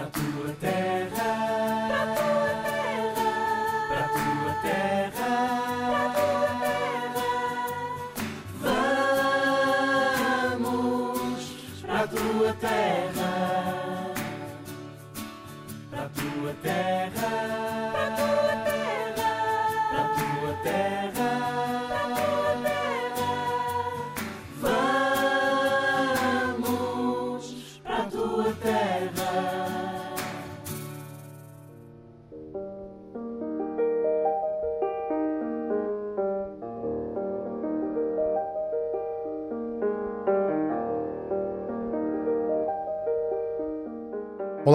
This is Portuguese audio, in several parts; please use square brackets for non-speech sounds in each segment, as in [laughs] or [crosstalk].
para a tua terra,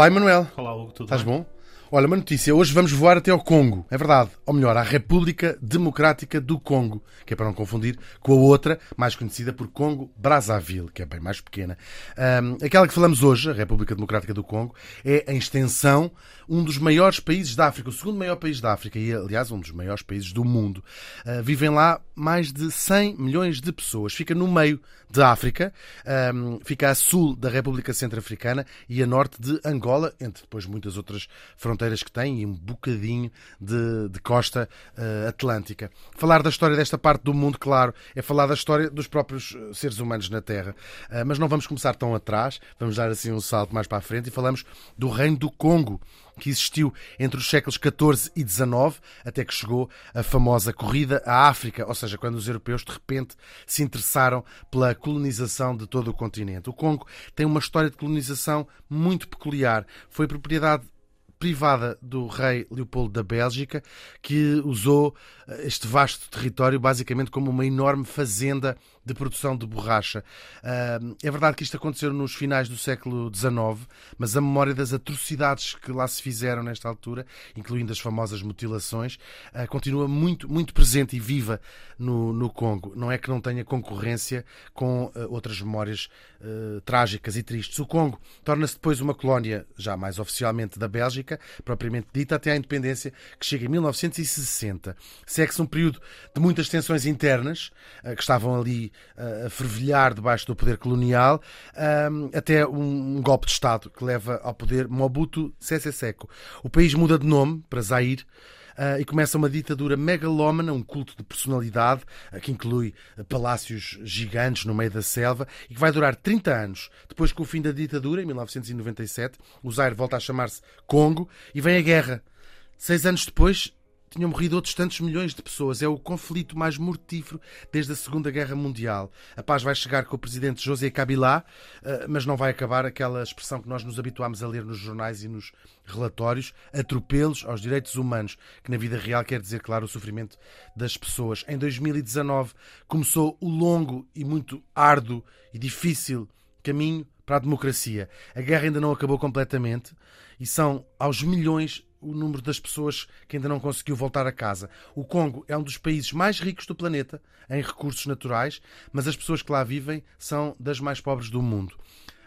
Olá, Emanuel. Olá, Hugo, tudo Estás bem? bom? Olha, uma notícia. Hoje vamos voar até ao Congo. É verdade. Ou melhor, à República Democrática do Congo, que é para não confundir com a outra, mais conhecida por Congo Brazzaville, que é bem mais pequena. Ahm, aquela que falamos hoje, a República Democrática do Congo, é, em extensão, um dos maiores países da África, o segundo maior país da África e, aliás, um dos maiores países do mundo. Ah, vivem lá mais de 100 milhões de pessoas. Fica no meio da África, ahm, fica a sul da República Centro-Africana e a norte de Angola, entre depois muitas outras fronteiras que tem e um bocadinho de, de costa ah, atlântica. Falar da história desta parte do mundo, claro, é falar da história dos próprios ah, seres humanos na Terra. Ah, mas não vamos começar tão atrás, vamos dar assim um salto mais para a frente e falamos do Reino do Congo que existiu entre os séculos XIV e XIX, até que chegou a famosa corrida à África, ou seja, quando os europeus de repente se interessaram pela colonização de todo o continente. O Congo tem uma história de colonização muito peculiar. Foi propriedade privada do rei Leopoldo da Bélgica, que usou eh, este vasto território basicamente como uma enorme fazenda de produção de borracha. É verdade que isto aconteceu nos finais do século XIX, mas a memória das atrocidades que lá se fizeram nesta altura, incluindo as famosas mutilações, ah, continua muito, muito presente e viva no, no Congo. Não é que não tenha concorrência com ah, outras memórias ah, trágicas e tristes. O Congo torna-se depois uma colónia, já mais oficialmente, da Bélgica, propriamente dita, até à independência, que chega em 1960. Segue-se um período de muitas tensões internas, que estavam ali a fervilhar debaixo do poder colonial, até um, golpe de Estado que leva ao poder Mobutu Sese Seko. O país muda de nome para Zaire, ah, e começa uma ditadura megalómana, um culto de personalidade, ah, que inclui ah, palácios gigantes no meio da selva, e que vai durar 30 anos. Depois, com o fim da ditadura, em 1997, o Zaire volta a chamar-se Congo e vem a guerra. Seis anos depois, tinham morrido outros tantos milhões de pessoas. É o conflito mais mortífero desde a Segunda Guerra Mundial. A paz vai chegar com o presidente José Kabila, eh, mas não vai acabar aquela expressão que nós nos habituámos a ler nos jornais e nos relatórios, atropelos aos direitos humanos, que na vida real quer dizer, claro, o sofrimento das pessoas. Em 2019 começou o longo e muito árduo e difícil caminho para a democracia. A guerra ainda não acabou completamente e são aos milhões o número das pessoas que ainda não conseguiu voltar a casa. O Congo é um dos países mais ricos do planeta em recursos naturais, mas as pessoas que lá vivem são das mais pobres do mundo.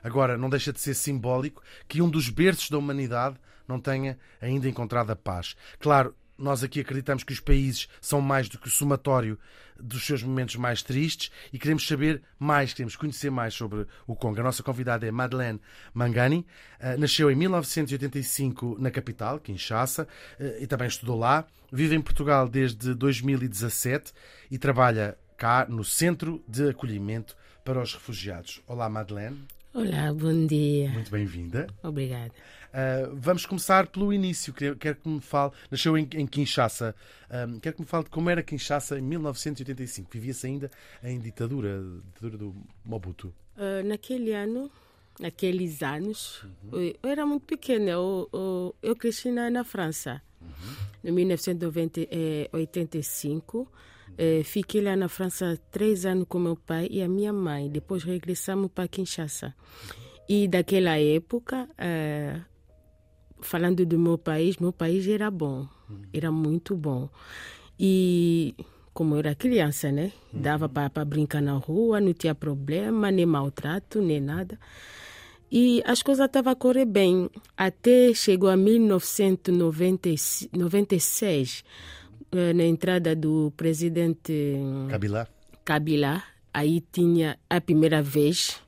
Agora, não deixa de ser simbólico que um dos berços da humanidade não tenha ainda encontrado a paz. Claro, nós aqui acreditamos que os países são mais do que o somatório dos seus momentos mais tristes e queremos saber mais, queremos conhecer mais sobre o Congo. A nossa convidada é Madeleine Mangani, eh, nasceu em 1985 na capital, Kinshasa, eh, e também estudou lá. Vive em Portugal desde 2017 e trabalha cá no Centro de Acolhimento para os Refugiados. Olá, Madeleine. Olá, bom dia. Muito bem-vinda. Obrigada. Uh, vamos começar pelo início. Quero, quero que me fale. Nasceu em, em Kinshasa. Um, quero que me fale de como era Kinshasa em 1985. Vivia-se ainda em ditadura, ditadura do Mobutu. Uh, naquele ano, naqueles anos, eu, eu era muito pequena. Eu, eu, eu cresci na, na França. Em 1985. Eh, fiquei lá na França três anos com meu pai e a minha mãe. Depois regressamos para Kinshasa. E daquela época, eh, falando do meu país, meu país era bom, era muito bom. E como eu era criança, né? Dava para brincar na rua, não tinha problema, nem maltrato, nem nada. E as coisas estavam a correr bem. Até chegou a 1996, eh, na entrada do presidente Kabila. Kabila. Aí tinha a primeira vez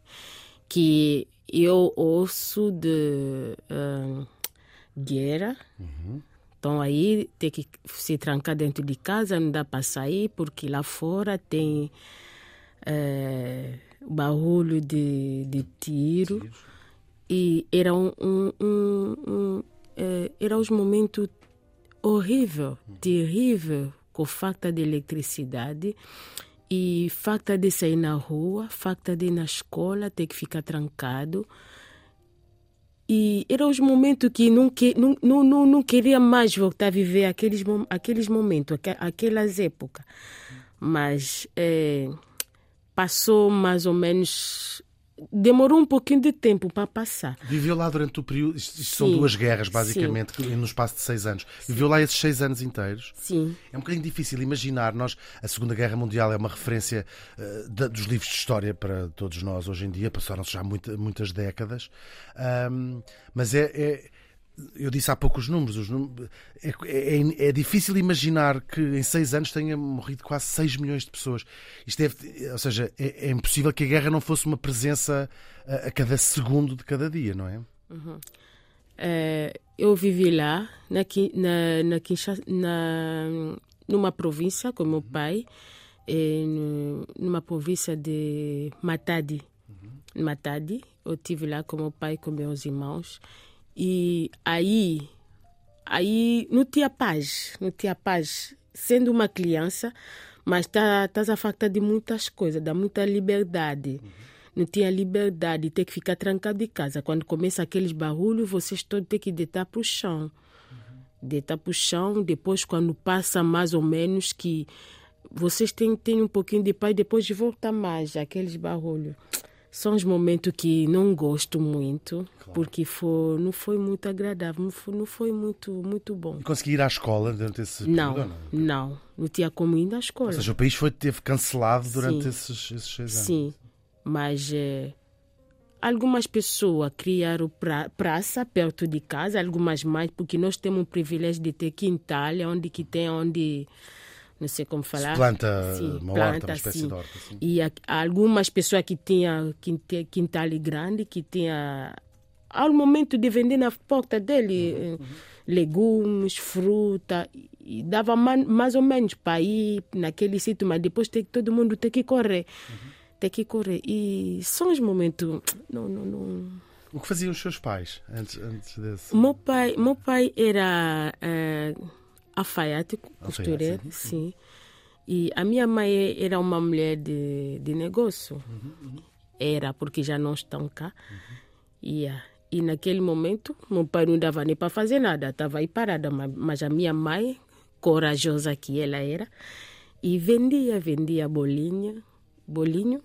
que eu ouço de ah, guerra. Então aí tem que se trancar dentro de casa, não dá para sair, porque lá fora tem eh, barulho de, de tiro. E era um, um, um, um eh, era um momento horrível, terrível, com falta de eletricidade e falta de sair na rua, falta de ir na escola, ter que ficar trancado. E eram os momentos que não, que, não, não, não, queria mais voltar a viver aqueles, aqueles momentos, aque- aquelas épocas. Mas eh, passou mais ou menos. Demorou um pouquinho de tempo para passar. Viveu lá durante o período. Isto, isto são Sim. duas guerras, basicamente, que- no espaço de seis anos. Viveu lá esses seis anos inteiros. Sim, É um bocadinho difícil imaginar. Nós, a Segunda Guerra Mundial é uma referência da- dos livros de história para todos nós hoje em dia. Passaram-se já muita- muitas décadas. Ahm, mas é, é- Eu disse há pouco os números. Os números é, é- é difícil imaginar que em seis anos tenha morrido quase 6 milhões de pessoas. Isto deve, ou seja, é, é impossível que a guerra não fosse uma presença a, a cada segundo de cada dia, não é? Eh, eu vivi lá, na, na, na, Kinshasa- na- numa província com meu pai, eh, no- numa província de Matadi. Matadi, eu estive lá com meu pai e com meus irmãos. E aí, aí não tinha paz, não tinha paz. Sendo uma criança, mas estás tá, a falta de muitas coisas, dá muita liberdade. Não tinha liberdade, ter que ficar trancado em casa. Quando começa aqueles barulhos, vocês todos têm que deitar para o chão. Deitar para o chão, depois quando passa mais ou menos que vocês têm, têm um pouquinho de paz, depois volta mais aqueles barulhos. São os momentos que não gosto muito, porque foi, não foi muito agradável, não foi, não foi muito, muito bom. E consegui ir à escola durante esse Não, período? não? não, não tinha como ir à escola. Ou seja, o país foi, teve cancelado durante Sim. esses, esses seis anos. Sim, mas eh, algumas pessoas criaram pra, praça perto de casa, algumas mais, porque nós temos o privilégio de ter quintal, onde que tem onde não sei como falar. Se planta Sim, uma planta, horta, uma espécie sim. de horta. Sim. E há algumas pessoas que tinham quintal grande, que tinha ao momento de vender na porta dele eh, legumes, fruta, e dava man- mais ou menos para ir naquele sítio, mas depois tem, todo mundo tem que correr. Tem que correr. E são os momentos. Não, não, não. O que faziam os seus pais antes, antes desse? Meu pai, meu pai era eh, alfaiate, costureiro, sim. sim. E a minha mãe era uma mulher de, de negócio. Era, porque já não estão cá. E, ah, e naquele momento, meu pai não dava nem para fazer nada, estava aí parada. Mas, a minha mãe, corajosa que ela era, e vendia, vendia bolinha, bolinho,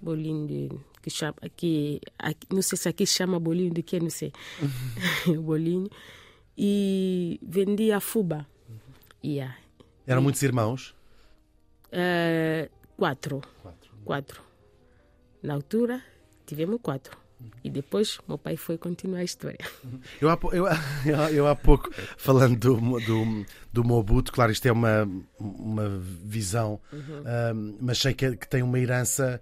bolinho de, que chama, que, aqui- não sei se aqui chama bolinho de que, não sei, [laughs] [laughs] bolinho, e vendia fuba. Yeah. Eram muitos irmãos? Eh, quatro, Quatro. quatro. Na altura, tivemos quatro. E depois, meu pai foi continuar a história. [laughs] Eu há, eu, [laughs] eu, eu há pouco, falando do, do, do Mobutu, claro, isto é uma, uma visão, ahm, mas sei que, que tem uma herança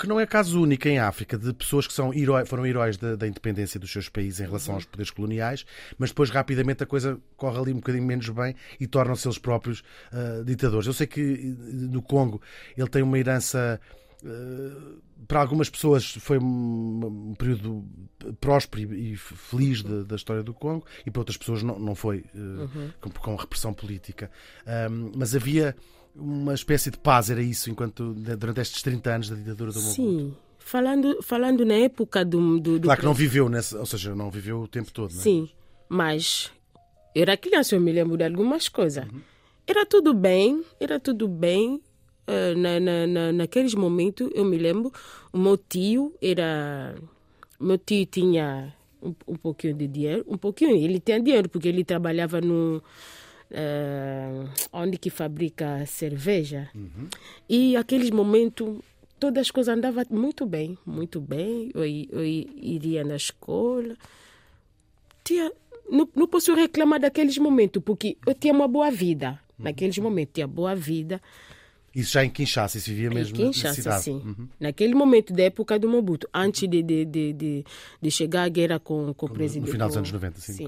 que não é caso único em África, de pessoas que são heró- foram heróis da, da independência dos seus países em relação aos poderes coloniais, mas depois rapidamente a coisa corre ali um bocadinho menos bem e tornam-se eles próprios ah, ditadores. Eu sei que eh, no Congo ele tem uma herança para algumas pessoas foi um, um período próspero e, feliz de- da história do Congo e para outras pessoas não, não foi eh, com, com repressão política. Ahm, mas havia uma espécie de paz, era isso, enquanto durante estes 30 anos da ditadura do Mobutu. Sim. Falando, falando na época do. do, do Claro que não viveu, nesse, ou seja, não viveu o tempo todo. Não é? Sim, mas eu era criança, eu me lembro de algumas coisas. Uhum. Era tudo bem, era tudo bem. eh, na, na, na, naqueles momentos, eu me lembro, o meu tio era. Meu tio tinha um, um pouquinho de dinheiro, um pouquinho, ele tinha dinheiro, porque ele trabalhava no. Eh, onde que fabrica cerveja. E aqueles momentos, todas as coisas andavam muito bem, muito bem. Eu, eu iria na escola tinha, não, não posso reclamar daqueles momentos, porque eu tinha uma boa vida. Naqueles momentos, tinha boa vida. Isso já em Kinshasa, isso vivia mesmo em na- na Kinshasa, cidade. sim. Uhum. Naquele momento da época do Mobutu, antes de, de, de, de, de chegar à guerra com, com o presidente. No final dos anos 90, sim, sim.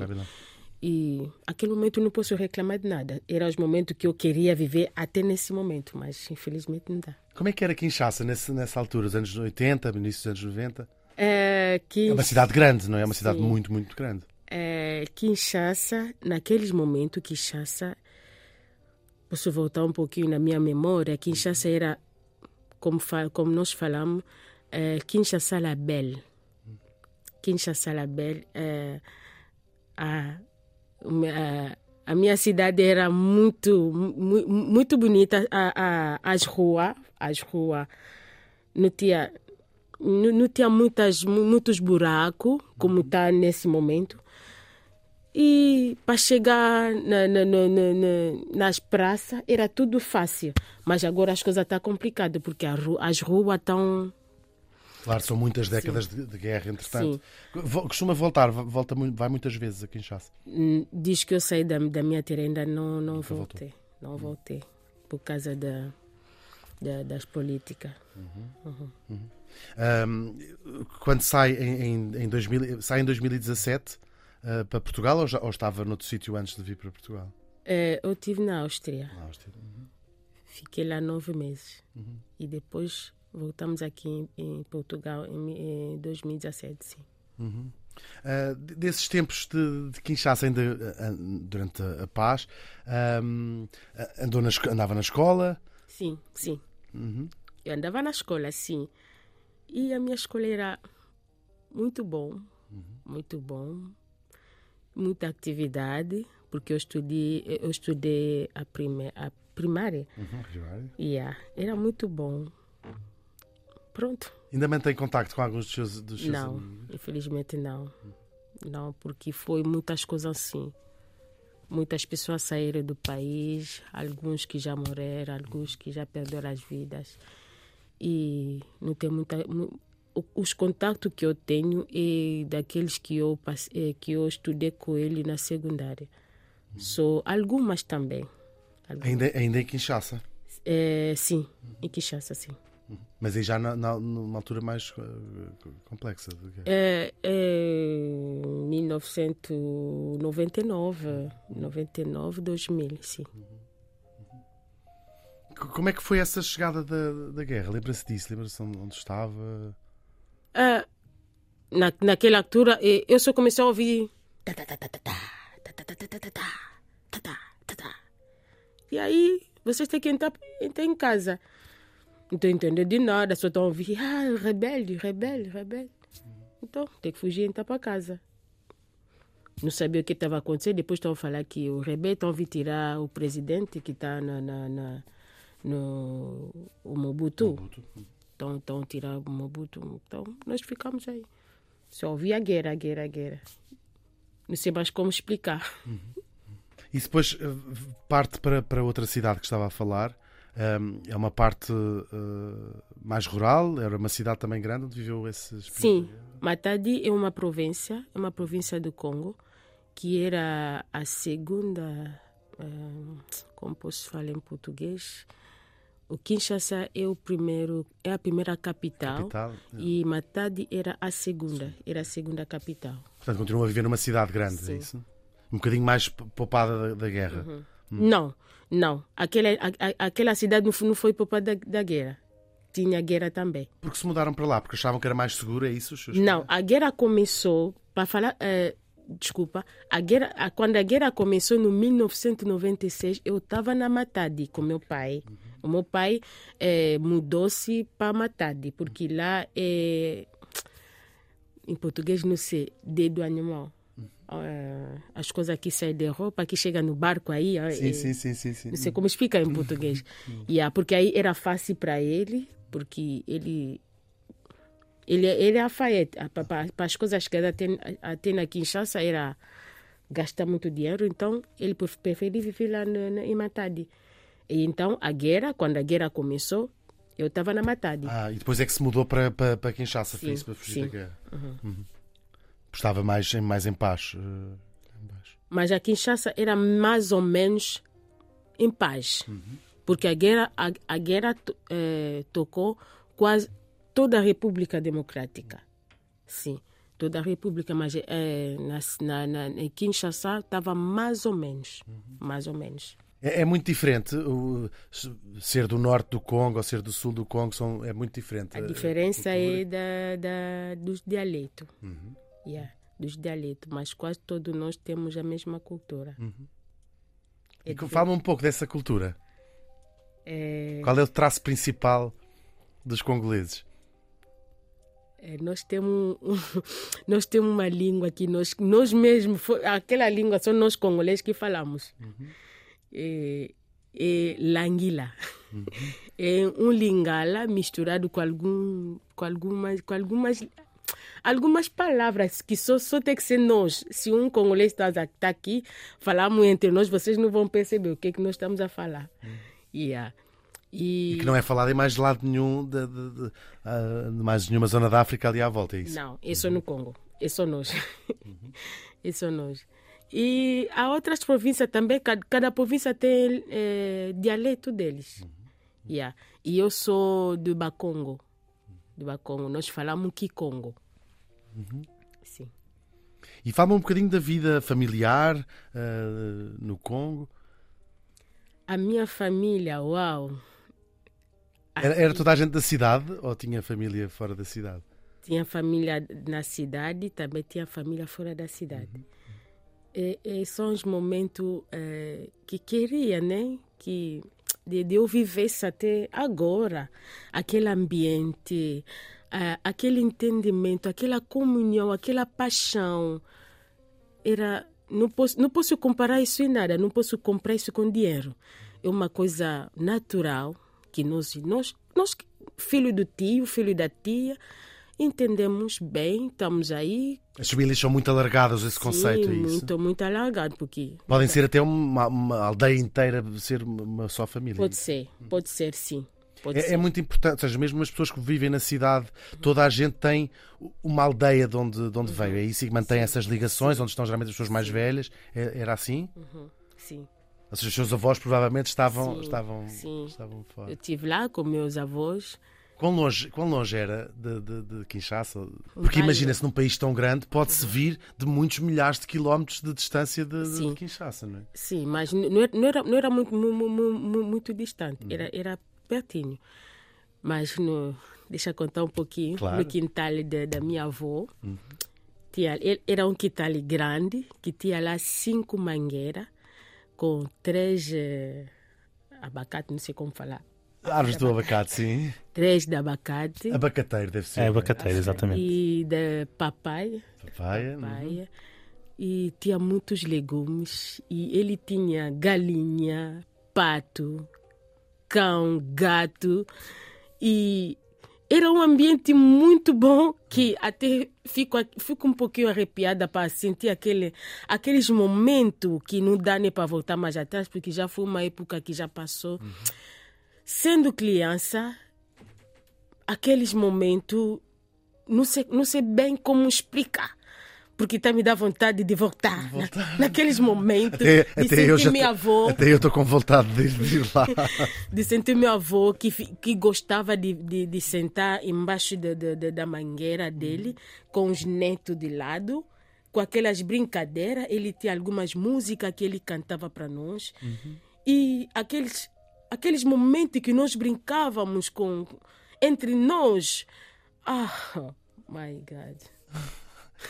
E aquele momento eu não posso reclamar de nada. Era os momentos que eu queria viver até nesse momento, mas infelizmente não dá. Como é que era Kinshasa nesse, nessa altura, os anos 80, início dos anos 90? É, É uma cidade grande, não é? É uma cidade Sim. muito, muito grande. é, Kinshasa, naqueles momentos, Kinshasa, posso voltar um pouquinho na minha memória, Kinshasa era, como, fa- como nós falamos, é, Kinshasa la Belle. Kinshasa la Belle, é, a, a, minha cidade era muito, mu- muito bonita, a, a, as ruas, as ruas, não tinha, não, não tinha muitas, mu- muitos buracos, como está nesse momento. E para chegar na, na, na, na- na- nas praças era tudo fácil. Mas agora as coisas estão complicadas, porque as ruas estão. Claro, são muitas décadas de, de guerra, entretanto. Vo- Costuma voltar, volta, vai muitas vezes a Kinshasa. Hum, Diz que eu saí da, da minha terra ainda não, não Nunca voltou. voltei. Não voltei. Por causa da, da- das políticas. Ahm, quando sai em, em, em 2000, sai em 2017 ah, para Portugal ou, já, ou estava noutro sítio antes de vir para Portugal? Eh, eu estive na Áustria. Na Áustria. Fiquei lá nove meses. Uhum. E depois voltamos aqui em, em Portugal em, mi- em 2017, sim. Ah, de- desses tempos de, de Kinshasa, ainda ah, durante a, a paz, ahm, ah, andou na, andava na escola. Sim, sim. Uhum. Eu andava na escola, sim. E a minha escola era muito bom, muito bom. Muita atividade, porque eu estudei, eu estudei a, prime, a primária. Uhum. Yeah, era muito bom. Pronto. Ainda mantém contacto com alguns dos seus, dos seus Não, amigos? infelizmente não. Não, porque foi muitas coisas assim. Muitas pessoas saíram do país, alguns que já morreram, alguns que já perderam as vidas. E não tem muita. Os contatos que eu tenho é daqueles que eu, passe- eh, que eu estudei com ele na secundária. Só algumas também. Algumas. Ainda, ainda em Kinshasa. Eh, sim, em Kinshasa, sim. Mas aí já na, na, numa altura mais complexa do que é? É, 1999, 99, 2000, sim. Como é que foi essa chegada da, da guerra? Lembra-se disso? Lembra-se onde estava? Na, naquela altura, eu só comecei a ouvir. E aí, vocês têm que entrar, entrar em casa. Não estou entendendo de nada, só estão a ouvir. Ah, rebelde, rebelde, rebelde. Então, tem que fugir e entrar para casa. Não sabia o que estava acontecendo. Depois estão a falar que o rebelde estão a tirar o presidente que está na, na, na- no o Mobutu. Então, então tirar o Mobutu. Então, nós ficamos aí. Só ouvia a guerra, a guerra, a guerra. Não sei mais como explicar. E depois eh, parte para, para outra cidade que estava a falar. É uma parte eh, mais rural, era uma cidade também grande onde viveu esses. Sim, Matadi é uma província, é uma província do Congo, que era a segunda, eh, como posso falar em português? O Kinshasa é o primeiro, é a primeira capital, Capital. e Matadi era a segunda, era a segunda capital. Portanto, continua a viver numa cidade grande, é Sim. isso? Um bocadinho mais poupada da, da guerra. Uhum. Não, não. Aquela, a- aquela cidade não foi, não foi poupada da, da guerra. Tinha guerra também. Porque se mudaram para lá? Porque achavam que era mais seguro, é isso? Não, a guerra começou, para falar, eh, desculpa, a guerra, a- quando a guerra começou no 1996, eu estava na Matadi com meu pai. O meu pai eh, mudou-se para Matadi, porque lá é, em português não sei, dedo animal. Eh, as coisas que saem de roupa, que chega no barco aí. Sim, sim, sim, sim, sim. não sei como explicar em [laughs] português. yeah, porque aí era fácil para ele, porque ele ele ele é alfaiete. Para as coisas que ele tem, tem na Kinshasa era gastar muito dinheiro, então ele pref- preferiu viver lá no, no, em Matadi. E então a guerra, quando a guerra começou, eu estava na Matadi. Ah, e depois é que se mudou para, para, para Kinshasa, Sim, isso, para fugir sim. da guerra. Uhum. Estava mais, em- mais em paz. eh, em paz. Mas a Kinshasa era mais ou menos em paz. Porque a guerra, a, a guerra eh, tocou quase toda a República Democrática. Sim, toda a República, mas eh, na, na, na, em Kinshasa estava mais ou menos. Mais ou menos. É, é muito diferente o, ser do norte do Congo ou ser do sul do Congo, são, é muito diferente. A diferença é da, da, dos dialetos. Uhum. Yeah, dos dialetos, mas quase todos nós temos a mesma cultura. É Uhum. E diferente. Fala-me um pouco dessa cultura. É, Qual é o traço principal dos congoleses? é, nós temos [laughs] nós temos uma língua que nós nós mesmos aquela língua são nós congoleses que falamos é, é languila [laughs] é um lingala misturado com algum com algumas com algumas algumas palavras que só, só tem que ser nós. Se um congolês está tá aqui, falamos entre nós, vocês não vão perceber o que é que nós estamos a falar. Yeah. E, E que não é falado em mais lado nenhum, de, de- de- ah, de mais nenhuma zona da África ali à volta, é isso? Não, é só no Congo. É só nós. [laughs] é só nós. E há outras províncias também, cada, cada província tem eh, dialeto deles. Yeah. E eu sou do Bakongo. Do Bakongo. Nós falamos Kikongo. Sim. E fala-me um bocadinho da vida familiar ah, no Congo. A minha família, uau! Era, era toda a gente da cidade ou tinha família fora da cidade? Tinha família na cidade, também tinha família fora da cidade. E, e são os momentos eh, que queria, né? Que de, de eu vivesse até agora aquele ambiente, ah, aquele entendimento, aquela comunhão, aquela paixão. Era não posso não posso comparar isso em nada, não posso comprar isso com dinheiro. É uma coisa natural que nós nós nós filho do tio, filho da tia, entendemos bem, estamos aí. As famílias são muito alargadas, esse conceito, sim, é isso? muito muito alargado porque Podem ser até uma, uma aldeia inteira, ser uma só família. pode ser, pode ser sim. É, é muito importante, ou seja, mesmo as pessoas que vivem na cidade, toda a gente tem uma aldeia de onde, de onde veio. É isso que mantém essas ligações, onde estão geralmente as pessoas mais velhas. É- Era assim? Sim. Ou seja, os seus avós provavelmente estavam, Sim, estavam, sim. estavam fora. Eu estive lá com meus avós. Quão longe, quão longe era de, de, de Kinshasa? Porque imagina-se num país tão grande, pode-se vir de muitos milhares de quilómetros de distância de, de Sim. Kinshasa, não é? Sim, mas não era, não era, não era muito, mu- mu- mu- mu- muito distante, era, era pertinho. Mas no, deixa eu contar um pouquinho. Claro. No quintal da, da minha avó, tinha, ele- era um quintal grande que tinha lá cinco mangueiras com três eh, abacate, não sei como falar. Árvores do abacate, sim. Três de abacate Abacateiro deve ser. É abacateiro, exatamente. e de papaya. Papaya. uhum. papaya e tinha muitos legumes e ele tinha galinha, pato, cão, gato e era um ambiente muito bom que até fico, fico um pouquinho arrepiada para sentir aquele, aqueles momentos que não dá nem para voltar mais atrás, porque já foi uma época que já passou. Sendo criança, aqueles momentos, não sei, não sei bem como explicar. Porque está me dá vontade de voltar. Na- naqueles momentos, Até, de até sentir eu já minha avó, até eu estou com vontade de, de ir lá. [laughs] de sentir meu avô que, que gostava de, de, de sentar embaixo de, de- da mangueira dele, com os netos de lado, com aquelas brincadeiras. Ele tinha algumas músicas que ele cantava para nós. E aqueles, aqueles momentos que nós brincávamos com, entre nós. Ah, my God.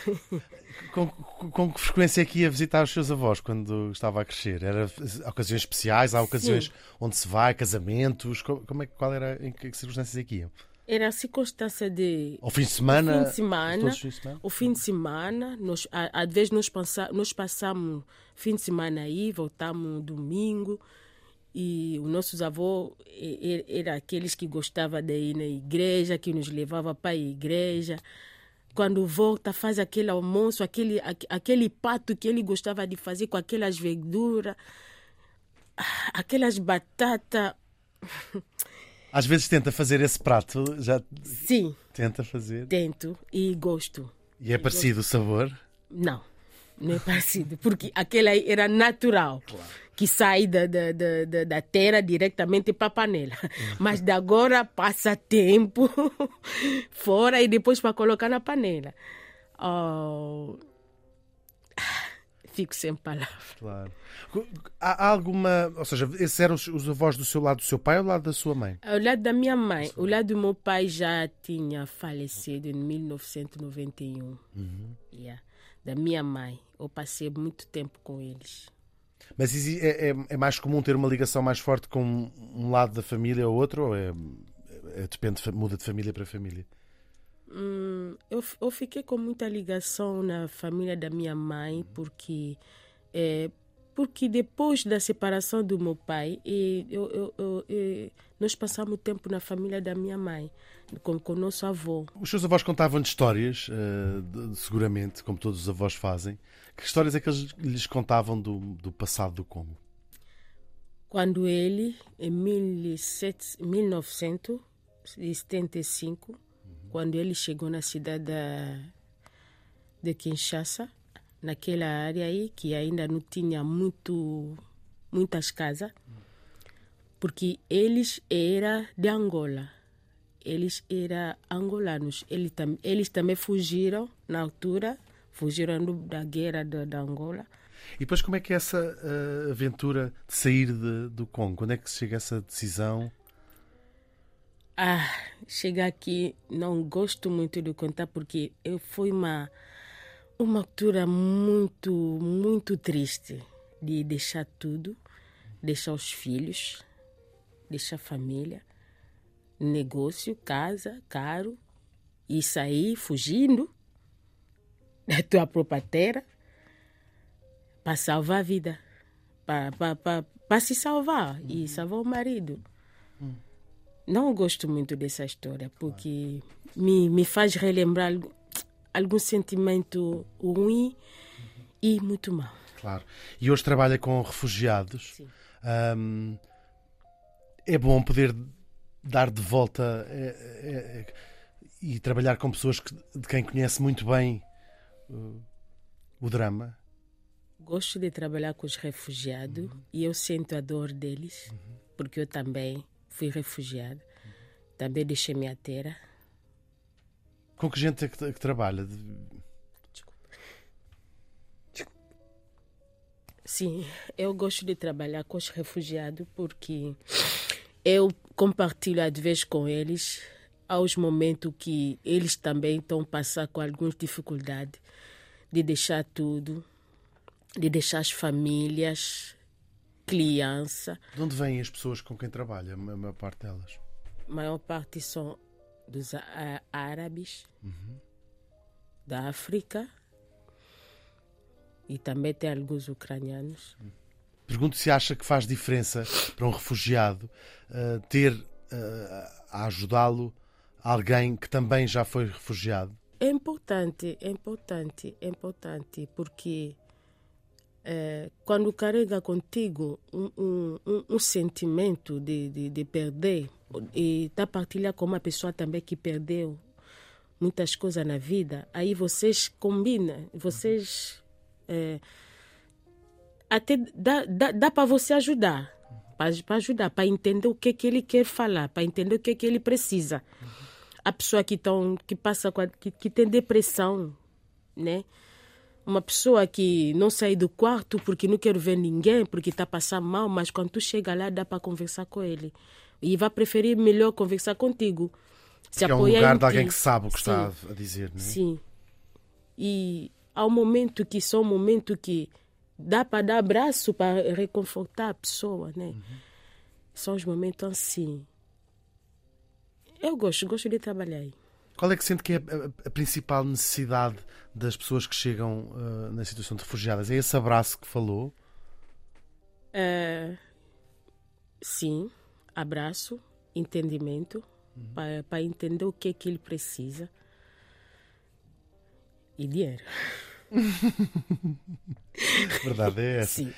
[laughs] Com, com, que frequência é que ia visitar os seus avós quando estava a crescer? Era ocasiões especiais? Há ocasiões onde se vai, casamentos? Co- Como é, qual era, em que circunstâncias é que iam? Era a circunstância de Ao fim de semana? fim de semana, Todos os o fim de semana, nós, a- às vezes nós, passa, nós passamos fim de semana aí, voltamos domingo. E os nossos avós eram aqueles que gostavam de ir na igreja, que nos levava para a igreja. Quando volta, faz aquele almoço, aquele, aque- aquele pato que ele gostava de fazer com aquelas verduras, aquelas batatas. Às vezes tenta fazer esse prato, já Sim, tenta fazer. tento e gosto. E é parecido o sabor? Não, Não é parecido, porque aquele aí era natural. Que sai da, da, da, da- terra diretamente para a panela. [laughs] Mas de agora passa tempo [laughs] fora e depois para colocar na panela. Oh, [sighs] Fico sem palavras. Claro. Há alguma. Ou seja, esses eram os, os avós do seu lado do seu pai ou do lado da sua mãe? Ao lado da minha mãe, o lado do meu pai já tinha falecido em 1991. Yeah. Da minha mãe, eu passei muito tempo com eles. Mas é, é- é mais comum ter uma ligação mais forte com um lado da família ou outro? Ou é, é- depende, de fa- muda de família para família? Hum, eu, eu fiquei com muita ligação na família da minha mãe porque é, porque depois da separação do meu pai e eu, eu- nós passamos tempo na família da minha mãe com, com nosso avô Os seus avós contavam-lhe histórias, de- seguramente, como todos os avós fazem. Que histórias é que eles lhes contavam do, do passado do Congo? quando ele em 17 1975 quando ele chegou na cidade da, de Kinshasa naquela área aí que ainda não tinha muito muitas casas porque eles era de Angola eles eram angolanos eles, tam, eles também fugiram na altura fugiram do- da guerra da, da Angola E depois, como é que é essa eh, aventura de sair de- do Congo? Quando é que chega essa decisão? Ah, chegar aqui não gosto muito de contar porque eu foi uma uma altura muito muito triste de deixar tudo, deixar os filhos, deixar a família, negócio, casa, caro e sair fugindo da [laughs] tua própria terra para salvar a vida, para se salvar e salvar o marido. Não gosto muito dessa história porque me, me faz relembrar algu- algum sentimento ruim e muito mal. Claro. E hoje trabalha com refugiados. Sim. Ahm, é bom poder dar de volta eh, eh, e trabalhar com pessoas que- de quem conhece muito bem uh, o drama. Gosto de trabalhar com os refugiados e eu sinto a dor deles porque eu também fui refugiada. Também deixei minha terra. Com que gente é que, que trabalha? Sim, eu gosto de trabalhar com os refugiados porque eu compartilho às vezes com eles aos momentos que eles também estão a passar com algumas dificuldades de deixar tudo, de deixar as famílias, criança. De onde vêm as pessoas com quem trabalha, a maior parte delas? A maior parte são dos árabes, da África e também tem alguns ucranianos. Pergunto se acha que faz diferença para um refugiado uh, ter uh, a ajudá-lo alguém que também já foi refugiado. É importante, é importante, é importante, porque eh, quando carrega contigo um, um, um, sentimento de, de, de perder e está partilhar com uma pessoa também que perdeu muitas coisas na vida, aí vocês combinam, vocês eh, até dá, dá, dá para você ajudar, para ajudar, para entender o que, que ele quer falar, para entender o que, que ele precisa a pessoa que, tão, que passa com a- que, que tem depressão, né? Uma pessoa que não sai do quarto porque não quer ver ninguém, porque está passando mal, mas quando tu chega lá dá para conversar com ele. E vai preferir melhor conversar contigo. Se Que é um apoiar lugar de alguém que sabe o que Sim. está a dizer. Não é? Sim. E há um momento que são um momento que dá para dar abraço para reconfortar a pessoa, né? São os momentos assim. Eu gosto, gosto de trabalhar aí. Qual é que sente que é a, principal necessidade das pessoas que chegam uh, na situação de refugiadas? É esse abraço que falou? É, sim, abraço, entendimento, para entender o que é que ele precisa. E dinheiro. [laughs] A [laughs] verdade é essa. Sim.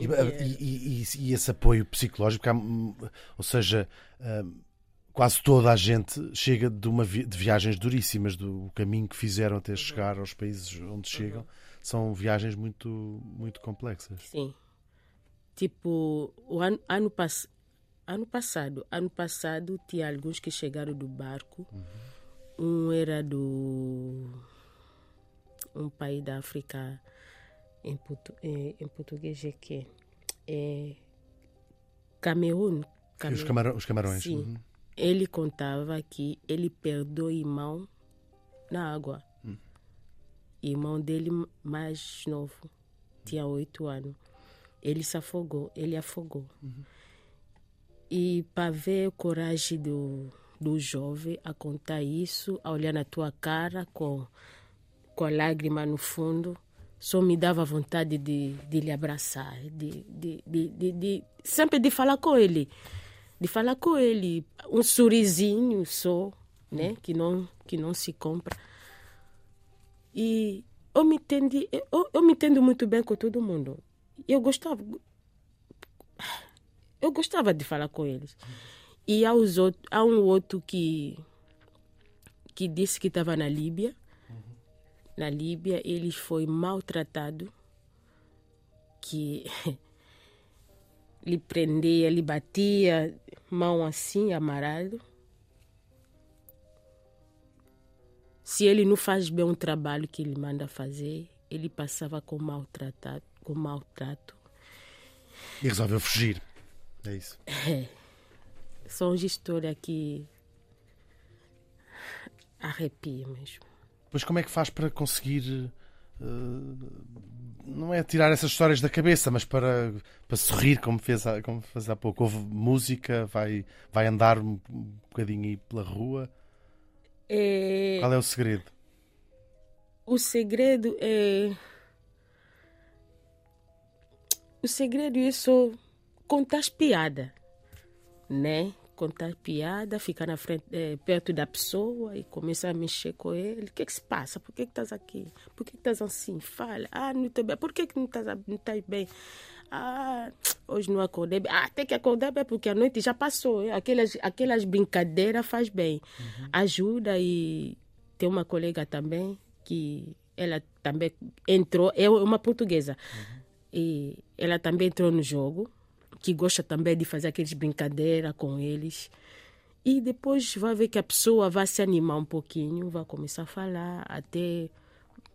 E, e- e- e- e esse apoio psicológico, hum, ou seja, hum, quase toda a gente chega de, uma vi- de viagens duríssimas, do caminho que fizeram até chegar aos países onde chegam. São viagens muito, muito complexas. Sim. Tipo, o ano, ano, pass ano passado, ano passado tinha alguns que chegaram do barco. Um era do um país da África em, portu, em, em português é que é Camerun. Os, camara- os camarões. Sim. Uhum. Ele contava que ele perdeu irmão na água. Irmão dele mais novo, tinha oito anos. Ele se afogou, ele afogou. E para ver a coragem do, do jovem a contar isso, a olhar na tua cara com, com a lágrima no fundo, só me dava vontade de, de lhe abraçar, de, de, de, sempre de falar com ele, de falar com ele, um sorrisinho só, né, que não que não se compra. E eu me entendi, eu, eu me entendo muito bem com todo mundo. Eu gostava, eu gostava de falar com eles. E há, os há um outro que que disse que estava na Líbia. Na Líbia, ele foi maltratado, que [laughs] lhe prendia, lhe batia, mão assim, amarrado. Se ele não faz bem o trabalho que ele manda fazer, ele passava com maltratado, com maltrato. E resolveu fugir. É isso. São histórias que arrepia mesmo. Pois como é que faz para conseguir. eh, não é tirar essas histórias da cabeça, mas para, para sorrir, como fez, há, como fez há pouco. Houve música, vai, vai andar um, bocadinho aí pela rua. É, Qual é o segredo? o segredo é. O segredo é só contar as piadas, né? Contar piada, ficar na frente, eh, perto da pessoa e começar a mexer com ele. O que é que se passa? Por que que estás aqui? Por que que estás assim? Fala. Ah, não estou bem. Por que que não estás, não estás bem? Ah, hoje não acordei bem. Ah, tem que acordar bem porque a noite já passou. Aquelas, aquelas brincadeiras faz bem. Ajuda e tem uma colega também que ela também entrou, é uma portuguesa. E ela também entrou no jogo, que gosta também de fazer aqueles brincadeiras com eles. E depois vai ver que a pessoa vai se animar um pouquinho, vai começar a falar, até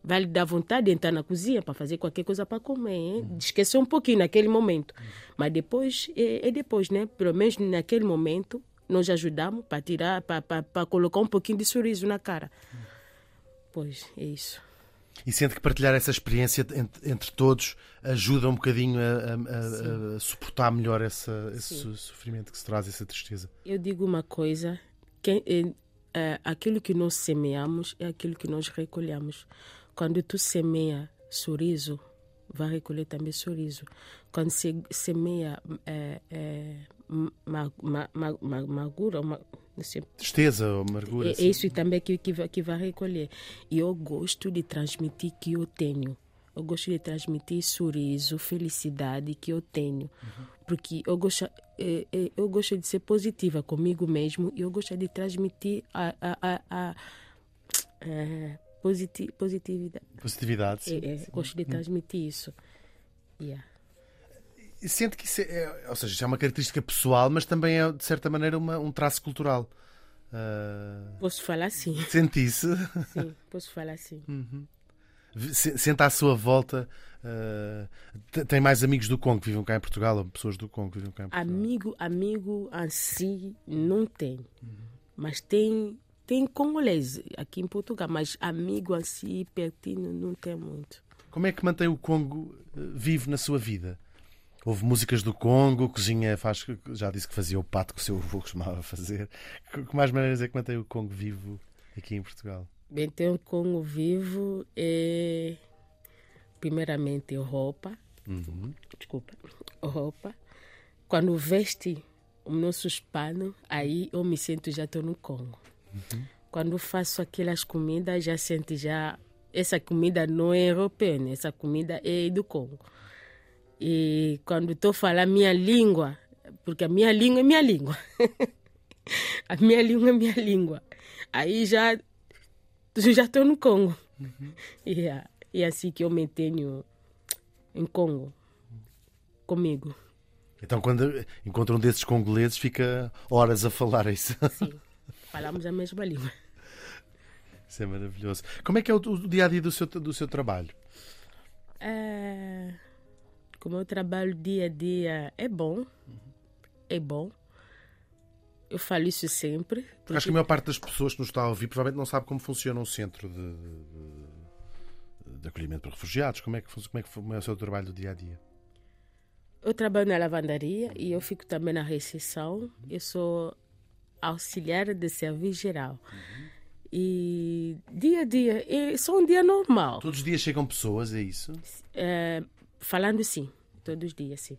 vai lhe dar vontade de entrar na cozinha para fazer qualquer coisa para comer. hein? De Esquecer um pouquinho naquele momento. Mas depois, é, é depois, né? Pelo menos naquele momento, nós ajudamos para tirar, para colocar um pouquinho de sorriso na cara. Pois, é isso. E sente que partilhar essa experiência entre, entre todos ajuda um bocadinho a, a- a- a suportar melhor essa, esse Sim. sofrimento que se traz, essa tristeza. Eu digo uma coisa: quem, é, aquilo que nós semeamos é aquilo que nós recolhemos. Quando tu semeia sorriso, vai recolher também sorriso. Quando se semeia é, é, ma, ma, ma, ma, amargura, ma- Tristeza ou amargura. é, é isso também que, que, vai, que vai recolher. E eu gosto de transmitir que eu tenho. Eu gosto de transmitir sorriso, felicidade que eu tenho. Porque eu gosto, é, é, eu gosto de ser positiva comigo mesmo e eu gosto de transmitir a, a, a, a, positi, positividade. Positividade. sim. É, é, gosto de transmitir isso. Yeah. Sente que isso é, ou seja, isso é uma característica pessoal, mas também é, de certa maneira, uma- um traço cultural. Ah, Posso falar assim? sente isso? [laughs] Sim, posso falar assim. Se- Sente à sua volta. ah, te- tem mais amigos do Congo que vivem cá em Portugal, ou pessoas do Congo que vivem cá em Portugal? Amigo, amigo assim não tem. Mas tem tem congolês aqui em Portugal, mas amigo assim pertinho não tem muito. Como é que mantém o Congo eh, vivo na sua vida? Houve músicas do Congo, cozinha, faz, já disse que fazia o pato que o seu avô costumava fazer. Que mais maneiras é que mantém o Congo vivo aqui em Portugal? Bem, tem o Congo vivo é primeiramente roupa, desculpa, roupa. Quando veste os nossos panos, aí eu me sinto já estou no Congo. Quando faço aquelas comidas, já sinto já essa comida não é europeia, essa comida é do Congo. E quando estou falando minha língua, porque a minha língua é minha língua. [laughs] A minha língua é minha língua. Aí já já estou no Congo. E, é, e é assim que eu me tenho em Congo comigo. Então, quando encontra um desses congoleses, fica horas a falar isso. Sim, falamos a mesma língua. Isso é maravilhoso. Como é que é o, o dia a dia do seu, do seu trabalho? É, como eu trabalho dia a dia, é bom. É bom. Eu falo isso sempre. Porque... Acho que a maior parte das pessoas que nos está a ouvir provavelmente não sabe como funciona um centro de, de, de acolhimento para refugiados. Como é, que, como, é que, como é o seu trabalho do dia a dia? Eu trabalho na lavandaria e eu fico também na recepção. Eu sou auxiliar de serviço geral. Uhum. E dia a dia, é só um dia normal. Todos os dias chegam pessoas, é isso? É, falando sim, todos os dias sim.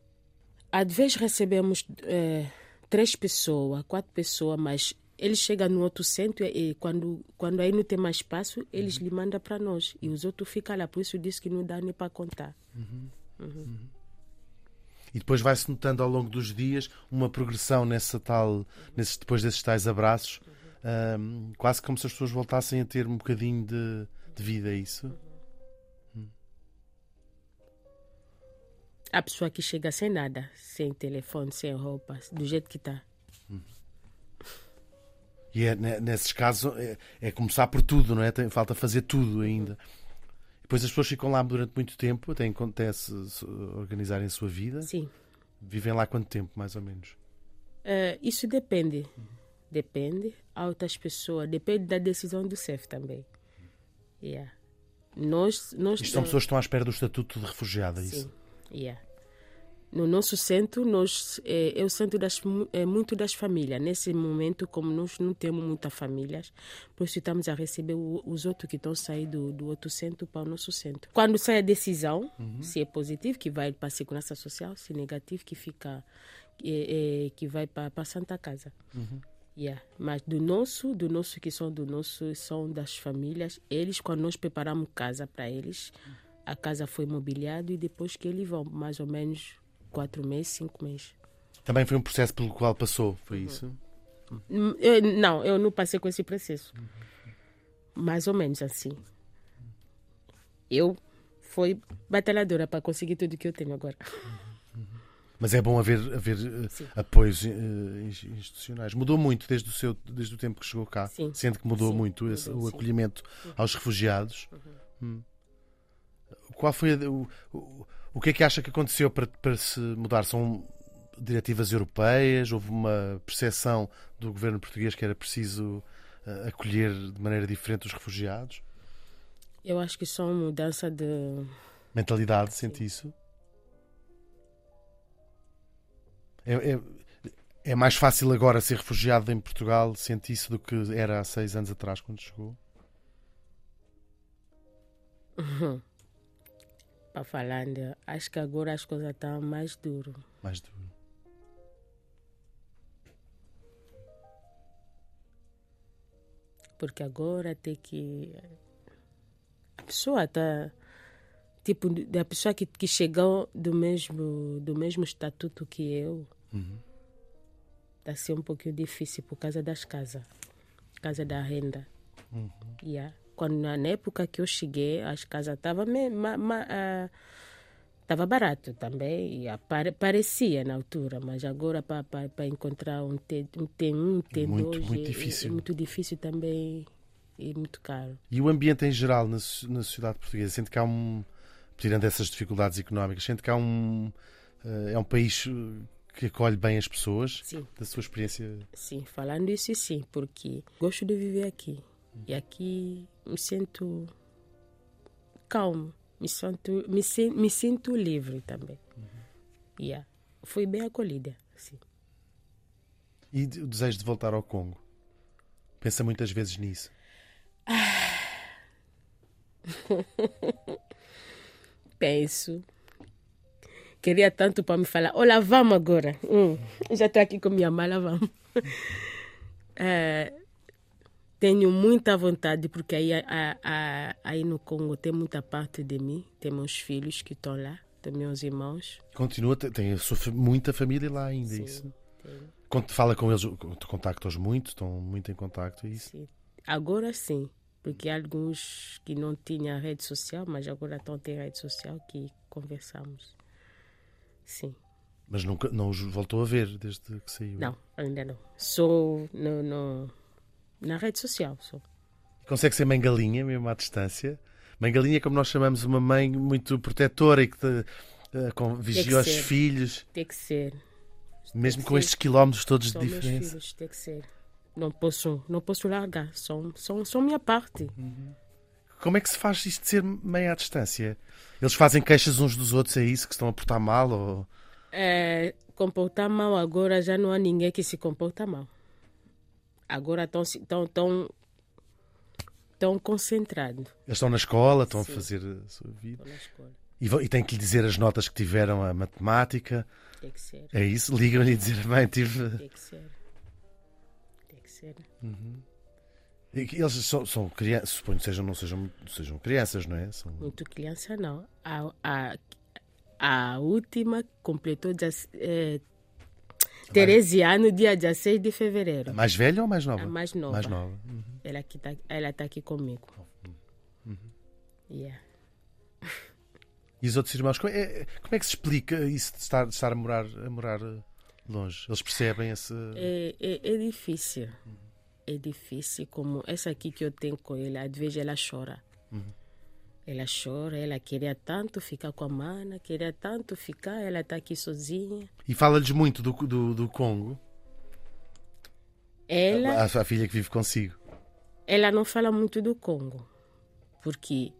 Às vezes recebemos é, três pessoas, quatro pessoas, mas eles chegam no outro centro e quando, quando aí não tem mais espaço, eles uhum. lhe mandam para nós. E os outros ficam lá, por isso disse que não dá nem para contar. Uhum. Uhum. uhum. E depois vai-se notando ao longo dos dias uma progressão nessa tal, nesses, depois desses tais abraços, um, quase como se as pessoas voltassem a ter um bocadinho de, de vida, é isso? A pessoa que chega sem nada, sem telefone, sem roupa, do jeito que está. Hum. E é, nesses casos é, é, começar por tudo, não é? Tem, falta fazer tudo ainda. Depois as pessoas ficam lá durante muito tempo, até acontece organizarem a sua vida. Sim. Vivem lá quanto tempo, mais ou menos? Uh, isso depende. Depende. Há outras pessoas. Depende da decisão do CEF também. Yeah. Nós, nós, Isto são pessoas que estão à espera do estatuto de refugiada, é Sim. isso? Yeah no nosso centro, nós, é, é o centro das, é, muito das famílias. Nesse momento, como nós não temos muitas famílias, por isso estamos a receber o, os outros que estão saindo do, do outro centro para o nosso centro. Quando sai a decisão, uhum. se é positivo, que vai para a segurança social, se é negativo, que fica é, que vai para a Santa Casa. Uhum. Yeah. Mas do nosso, do nosso que são do nosso, são das famílias. Eles, quando nós preparamos casa para eles, a casa foi mobiliada e depois que eles vão, mais ou menos quatro meses, cinco meses. Também foi um processo pelo qual passou, foi uhum. isso? Eu, não, eu não passei com esse processo. Mais ou menos assim. Eu fui batalhadora para conseguir tudo que eu tenho agora. Mas é bom haver, haver eh, apoios uh, institucionais. Mudou muito desde o, seu, desde o tempo que chegou cá. Sim. Sente que mudou sim, muito esse, o acolhimento uhum. aos refugiados. Uhum. Hum. Qual foi o, o, o que é que acha que aconteceu para, para se mudar? São diretivas europeias? Houve uma percepção do governo português que era preciso uh, acolher de maneira diferente os refugiados? Eu acho que só uma mudança de. Mentalidade, Sim. sente isso? É, é, é, mais fácil agora ser refugiado em Portugal, sente isso, do que era há seis anos atrás, quando chegou? Uhum [laughs] para falando, acho que agora as coisas estão mais duro. Mais duro. Porque agora tem que. A pessoa está. Tipo, da pessoa que, que chegou do mesmo, do mesmo estatuto que eu. Uhum. Está a ser um pouquinho difícil por causa das casas. Casa da renda. Uhum. Yeah quando na época que eu cheguei, as casas estavam estava barato também, e parecia na altura, mas agora para encontrar um T1, um T1, um T2 muito, muito é, difícil. É, muito difícil também e muito caro. E o ambiente em geral na, na sociedade portuguesa, sente que há um, tirando essas dificuldades económicas, sente que há um, uh, é um país que acolhe bem as pessoas, sim. da sua experiência? Sim, falando isso sim, porque gosto de viver aqui. E aqui me sinto calmo, me sinto, me, me sinto livre também. Uhum. Yeah. Fui bem acolhida. Sim. E o desejo de voltar ao Congo? Pensa muitas vezes nisso? [laughs] Penso. Queria tanto para me falar: Olha, vamos agora. Hum, já estou aqui com minha mala, vamos. É, [laughs] tenho muita vontade, porque aí, a, a, aí no Congo tem muita parte de mim, tem meus filhos que estão lá, tem meus irmãos. Continua, tem a sua, muita família lá ainda, Sim. isso? Quando fala com eles, tu contactas muito, estão muito em contacto, é isso? Sim. Agora sim, porque alguns que não tinham rede social, mas agora estão ter rede social que conversamos. Sim. Mas nunca, não os voltou a ver desde que saiu? Não, ainda não. Sou no, no- na rede social. Sou. Consegue ser mãe galinha, mesmo à distância? Mãe galinha, como nós chamamos, uma mãe muito protetora e que com- vigia os filhos, Tem que ser. mesmo que com ser. estes quilómetros todos São de diferença. filhos, tem que ser. Não posso, não posso largar. São, são, são minha parte. Como é que se faz isto de ser mãe à distância? Eles fazem queixas uns dos outros, é isso? Que estão a portar mal? Ou... É, comportar mal agora já não há ninguém que se comporta mal agora estão tão, tão, tão concentrados. Eles estão na escola, estão Sim. a fazer a sua vida. Estão na escola. E, e tem que lhe dizer as notas que tiveram a matemática. Tem que ser. É isso? Ligam-lhe e dizem, bem, tive. Tem que ser. Tem que ser. Uhum. Eles são, são crianças, suponho que sejam, não sejam, sejam crianças, não é? São... Muito criança, não. A, a, a última completou eh, Teresiano, dia 16 de fevereiro. Mais velha ou mais nova? A mais nova. Mais nova. Uhum. Ela está ela tá aqui comigo. Uhum. uhum. Yeah. E os outros irmãos, como é, é, como é que se explica isso de estar, de estar a, morar, a morar eh, longe? Eles percebem esse. É, é, é difícil. Uhum. É difícil, como essa aqui que eu tenho com ela, às vezes ela chora. Uhum. Ela chora, ela queria tanto ficar com a mana, queria tanto ficar, ela está aqui sozinha. E fala-lhes muito do, do, do Congo, Ela, a, a filha que vive consigo. ela não fala muito do Congo, porque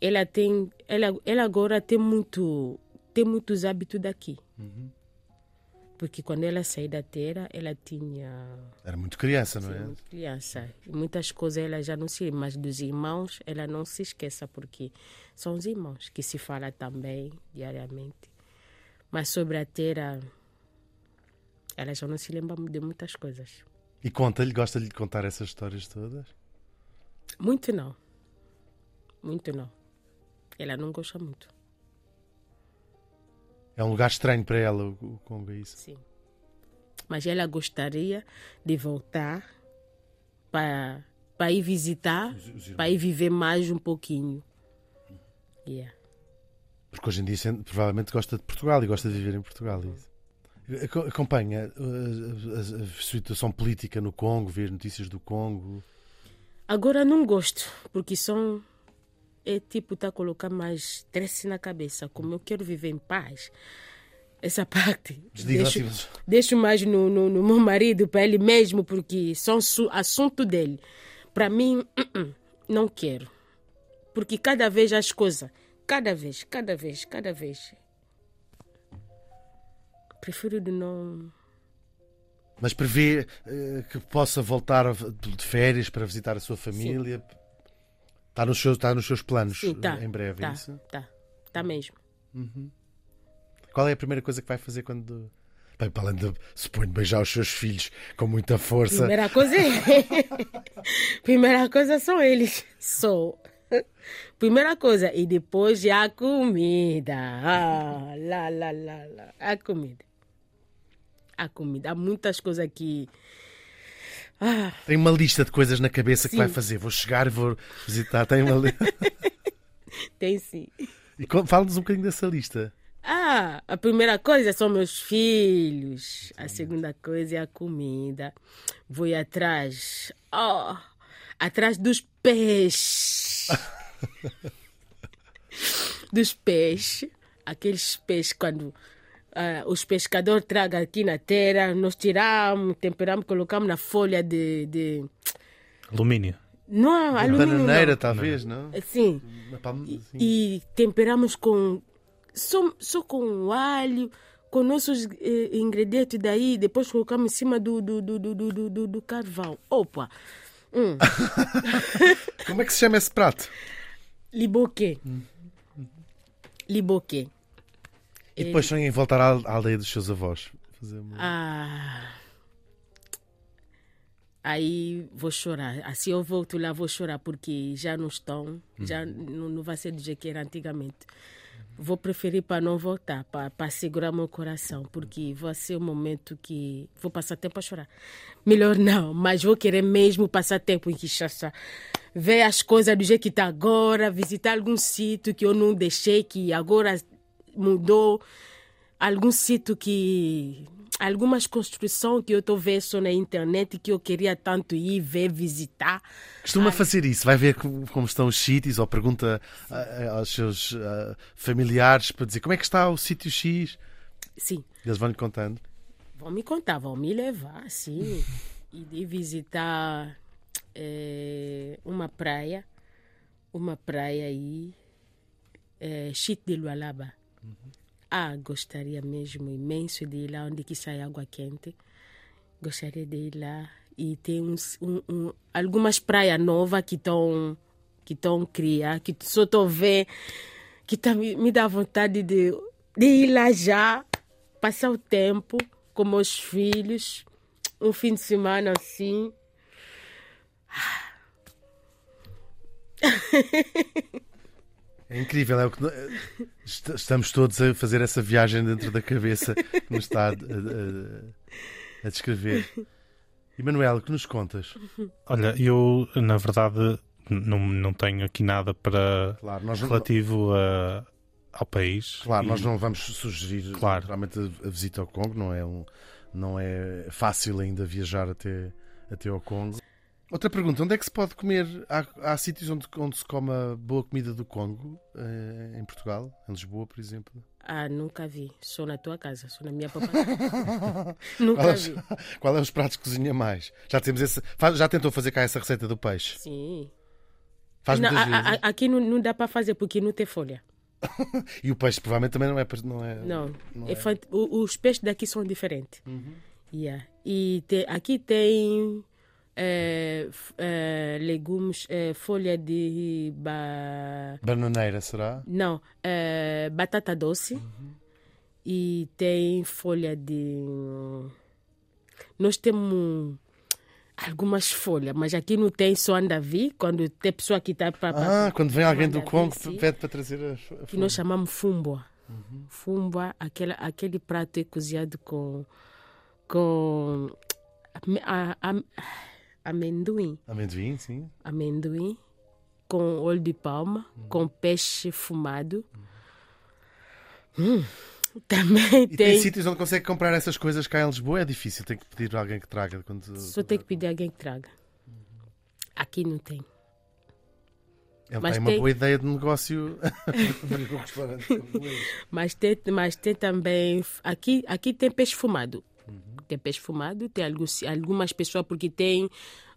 ela tem, ela, ela agora tem muito, tem muitos hábitos daqui. Porque quando ela saiu da terra, ela tinha Era muito criança, não é? muito criança. E muitas coisas ela já não se mas dos irmãos ela não se esqueça porque são os irmãos que se fala também diariamente. Mas sobre a terra ela já não se lembra de muitas coisas. E conta-lhe, gosta-lhe de contar essas histórias todas? Muito não. Muito não. Ela não gosta muito. É um lugar estranho para ela, o, Congo, é isso? Sim. Mas ela gostaria de voltar para para ir visitar, para ir viver mais um pouquinho. Yeah. Porque hoje em dia sente- provavelmente gosta de Portugal e gosta de viver em Portugal. é isso. Aco- Acompanha a, a- a situação política no Congo, ver notícias do Congo. Agora não gosto, porque são. É tipo, tá a colocar mais stress na cabeça. Como eu quero viver em paz, essa parte. Deixo, deixo mais no, no, no meu marido, para ele mesmo, porque são su- assunto dele. Para mim, uh-uh, não quero. Porque cada vez as coisas, cada vez, cada vez, cada vez. Prefiro de não. Mas prevê uh, que possa voltar de férias para visitar a sua família. Está nos seus, está nos seus planos Sim, tá. em breve, é Tá, isso? tá, tá mesmo. Qual é a primeira coisa que vai fazer quando. Bem, para além de, suponho, beijar os seus filhos com muita força. Primeira coisa é. [laughs] Primeira coisa são eles. Só. Primeira coisa. E depois a comida. Ah, lá, lá, lá, lá. A comida. A comida. Há muitas coisas que. Ah, [laughs] Tem uma lista de coisas na cabeça que Sim. vai fazer. Vou chegar, vou visitar. Tem uma [laughs] tem sim. E Fala-nos um bocadinho dessa lista. Ah, a primeira coisa são meus filhos. A segunda coisa é a comida. Vou atrás. Oh, atrás dos peixes. [laughs] dos peixes. Aqueles peixes quando ah, os pescadores tragam aqui na terra, nós tiramos, temperamos, colocamos na folha de. de... Alumínio. Não, alumínio. Bananeira, não. talvez, não? Sim. Assim. E temperamos com só, só com alho, com nossos eh, ingredientes daí, depois colocamos em cima do, do, do, do, do, do- do, do carvão. Opa! Hum. [laughs] Como é que se chama esse prato? Liboquê. Liboquê. E depois sonham em voltar à, à aldeia dos seus avós. Fazer uma- Ah. Aí vou chorar. Assim eu volto lá, vou chorar, porque já não estão, já não, não vai ser do jeito que era antigamente. vou preferir para não voltar, para, para segurar meu coração, porque vai ser um momento que vou passar tempo a chorar. Melhor não, mas vou querer mesmo passar tempo em Kinshasa. Ver as coisas do jeito que está agora, visitar algum sítio que eu não deixei, que agora mudou, algum sítio que algumas construções que eu estou vendo só na internet que eu queria tanto ir ver, visitar. Costuma fazer isso, vai ver como, como estão os sítios ou pergunta ah, aos seus ah, familiares para dizer como é que está o sítio X. Sim, Eles vão-lhe contando. vão me contar, vão me levar, sim. [laughs] e de visitar eh, uma praia, uma praia aí, é, Chite de Lualaba. Ah, gostaria mesmo imenso de ir lá onde que sai água quente. Gostaria de ir lá. E tem uns, um, um- algumas praias novas que estão que estão criar, que só estou ver, que tá, me, me dá vontade de, de ir lá já, passar o tempo com meus filhos, um fim de semana assim. [laughs] É incrível, é o que estamos todos a fazer essa viagem dentro da cabeça que nos está a, a- a descrever. E Manuel, o que nos contas? Olha, eu, na verdade, não, não tenho aqui nada para Claro, nós não, relativo a- ao país. claro, E- nós não vamos sugerir Claro. realmente a, a visita ao Congo, não é, um, não é fácil ainda viajar até, até ao Congo. Outra pergunta, onde é que se pode comer? Há, há sítios onde, onde se come a boa comida do Congo, eh, em Portugal, em Lisboa, por exemplo? Ah, nunca vi. Só na tua casa, só na minha [laughs] papai. nunca Qual é, vi. [laughs] qual é os pratos que cozinha mais? Já, temos esse, já tentou fazer cá essa receita do peixe? Sim. Faz Não, muitas a- a- aqui não, não dá para fazer porque não tem folha. [laughs] E o peixe provavelmente também não é. Não é Não. não É é. os peixes daqui são diferentes. Yeah. E te- aqui tem f- eh, legumes, eh, folha de. Ba... Bananeira, será? Não, eh, batata doce. E tem folha de. Nós temos algumas folhas, mas aqui não tem, só anda a vir quando tem pessoa que está para. Ah, quando vem alguém do Manda Congo, sim. pede para trazer a, a que nós folha. chamamos fumbua. Fumbua, aquela, aquele prato é cozinhado com, com ame- a- a- amendoim, Amendoim, sim. amendoim com óleo de palma, Uhum. com peixe fumado. Hum, também E tem, tem. sítios onde consegue comprar essas coisas cá em Lisboa? É difícil, tem que pedir a alguém que traga. Quando... Só tem que pedir alguém que traga. Aqui não tem. Ele mas tem uma tem- boa ideia de negócio. [laughs] Mas tem, mas tem também. Aqui, aqui tem peixe fumado. Tem peixe fumado, tem alguns, algumas pessoas, porque tem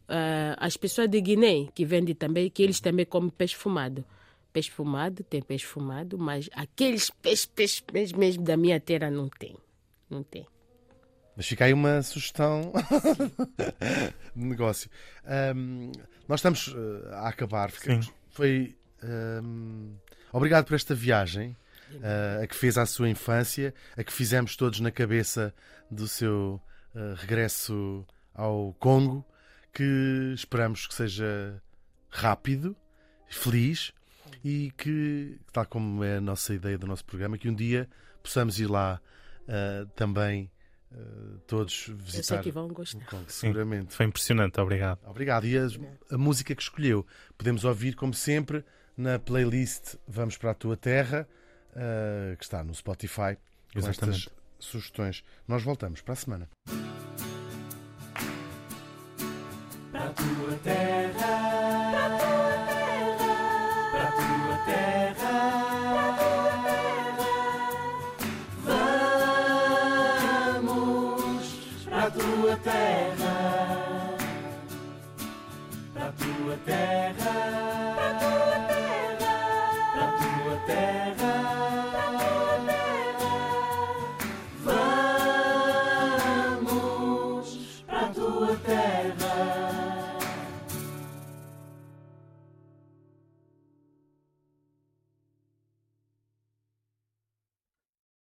ah, as pessoas de Guiné que vendem também, que eles também comem peixe fumado. Peixe fumado, tem peixe fumado, mas aqueles peixes, peixes mesmo, mesmo da minha terra não tem. Não tem. Mas fica aí uma sugestão [laughs] de negócio. Ahm, nós estamos eh, a acabar. Ficamos-. Foi. ahm, obrigado por esta viagem. Eh, a que fez à sua infância, a que fizemos todos na cabeça do seu eh, regresso ao Congo, que esperamos que seja rápido, feliz e que, tal como é a nossa ideia do nosso programa, que um dia possamos ir lá eh, também eh, todos Eu sei visitar que vão gostar. Congo, Sim. seguramente. Foi impressionante, obrigado. Obrigado. E a, a música que escolheu podemos ouvir, como sempre, na playlist Vamos para a Tua Terra, eh, que está no Spotify, com Exatamente. estas sugestões. Nós voltamos para a semana. Para a tua terra, para a tua terra, vamos para a tua terra, para a tua terra,